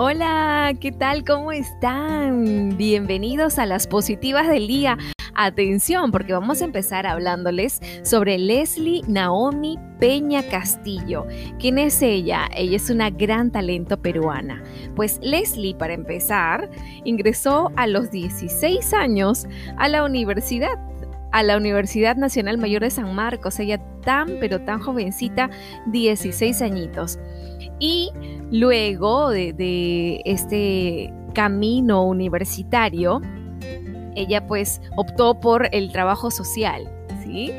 Hola, ¿qué tal? ¿Cómo están? Bienvenidos a las positivas del día. Atención, porque vamos a empezar hablándoles sobre Leslie Naomi Peña Castillo. ¿Quién es ella? Ella es una gran talento peruana. Pues Leslie, para empezar, ingresó a los 16 años a la universidad a la Universidad Nacional Mayor de San Marcos, ella tan pero tan jovencita, 16 añitos. Y luego de, este camino universitario, ella pues optó por el trabajo social, ¿sí?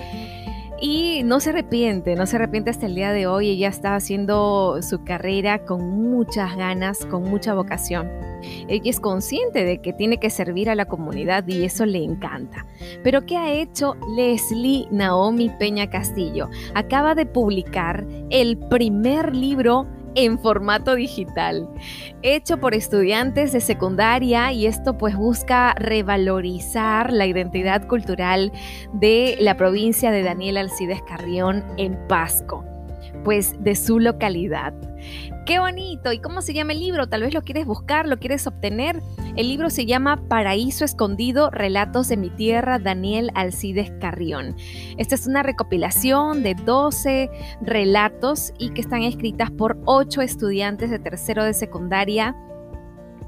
Y no se arrepiente, no se arrepiente hasta el día de hoy. Ella está haciendo su carrera con muchas ganas, con mucha vocación. Ella es consciente de que tiene que servir a la comunidad y eso le encanta. Pero ¿qué ha hecho Leslie Naomi Peña Castillo? Acaba de publicar el primer libro en formato digital, hecho por estudiantes de secundaria y esto pues busca revalorizar la identidad cultural de la provincia de Daniel Alcides Carrión en Pasco, pues de su localidad. Qué bonito. ¿Y cómo se llama el libro? Tal vez lo quieres buscar, lo quieres obtener. El libro se llama Paraíso Escondido, Relatos de mi Tierra, Daniel Alcides Carrión. Esta es una recopilación de 12 relatos y que están escritas por 8 estudiantes de tercero de secundaria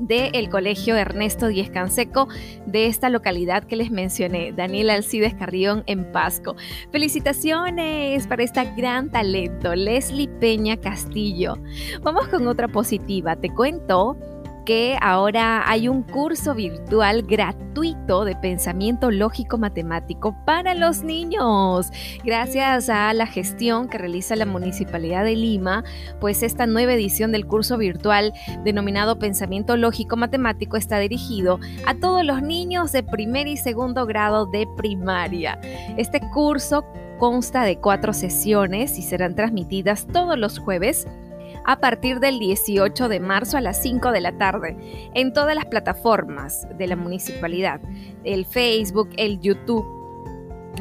del Colegio Ernesto Díez Canseco de esta localidad que les mencioné, Daniel Alcides Carrión en Pasco. Felicitaciones para esta gran talento, Leslie Peña Castillo. Vamos con otra positiva. Te cuento que ahora hay un curso virtual gratuito de pensamiento lógico matemático para los niños. Gracias a la gestión que realiza la Municipalidad de Lima, pues esta nueva edición del curso virtual denominado Pensamiento Lógico Matemático está dirigido a todos los niños de primer y segundo grado de primaria. Este curso consta de cuatro sesiones y serán transmitidas todos los jueves a partir del 18 de marzo a las 5 de la tarde en todas las plataformas de la municipalidad, el Facebook, el YouTube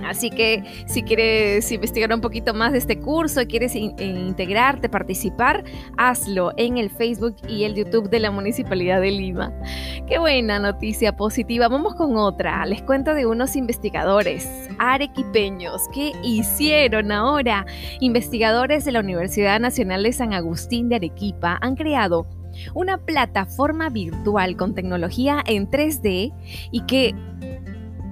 Así que si quieres investigar un poquito más de este curso, quieres eh, integrarte, participar, hazlo en el Facebook y el YouTube de la Municipalidad de Lima. Qué buena noticia positiva. Vamos con otra. Les cuento de unos investigadores arequipeños que hicieron ahora. Investigadores de la Universidad Nacional de San Agustín de Arequipa han creado una plataforma virtual con tecnología en 3D y que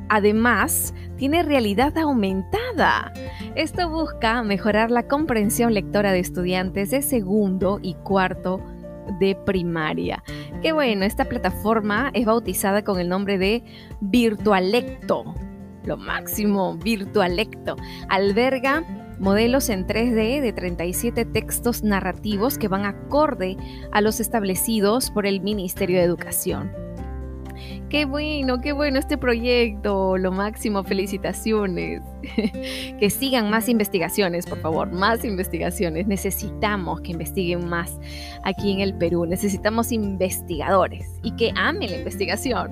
además tiene realidad aumentada. Esto busca mejorar la comprensión lectora de estudiantes de segundo y cuarto de primaria. Qué bueno, esta plataforma es bautizada con el nombre de Virtualecto. Lo máximo, Virtualecto. Alberga modelos en 3D de 37 textos narrativos que van acorde a los establecidos por el Ministerio de Educación. Qué bueno, qué bueno este proyecto, lo máximo, felicitaciones. que sigan más investigaciones, por favor, más investigaciones. Necesitamos que investiguen más aquí en el Perú, necesitamos investigadores y que amen la investigación.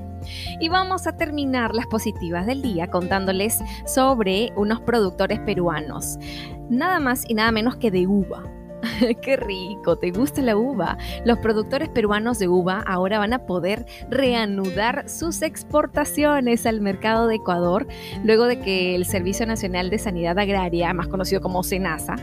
Y vamos a terminar las positivas del día contándoles sobre unos productores peruanos, nada más y nada menos que de uva. ¡Qué rico! ¿Te gusta la uva? Los productores peruanos de uva ahora van a poder reanudar sus exportaciones al mercado de Ecuador luego de que el Servicio Nacional de Sanidad Agraria, más conocido como SENASA,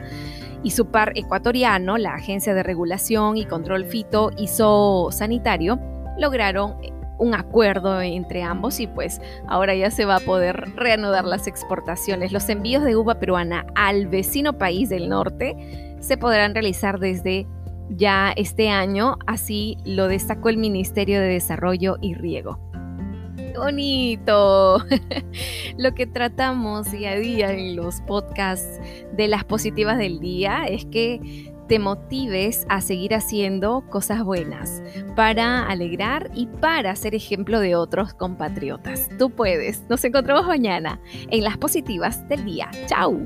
y su par ecuatoriano, la Agencia de Regulación y Control Fito ISO Sanitario, lograron un acuerdo entre ambos y pues ahora ya se va a poder reanudar las exportaciones. Los envíos de uva peruana al vecino país del norte se podrán realizar desde ya este año, así lo destacó el Ministerio de Desarrollo y Riego. bonito! lo que tratamos día a día en los podcasts de las positivas del día es que te motives a seguir haciendo cosas buenas para alegrar y para ser ejemplo de otros compatriotas. Tú puedes. Nos encontramos mañana en las positivas del día. ¡Chao!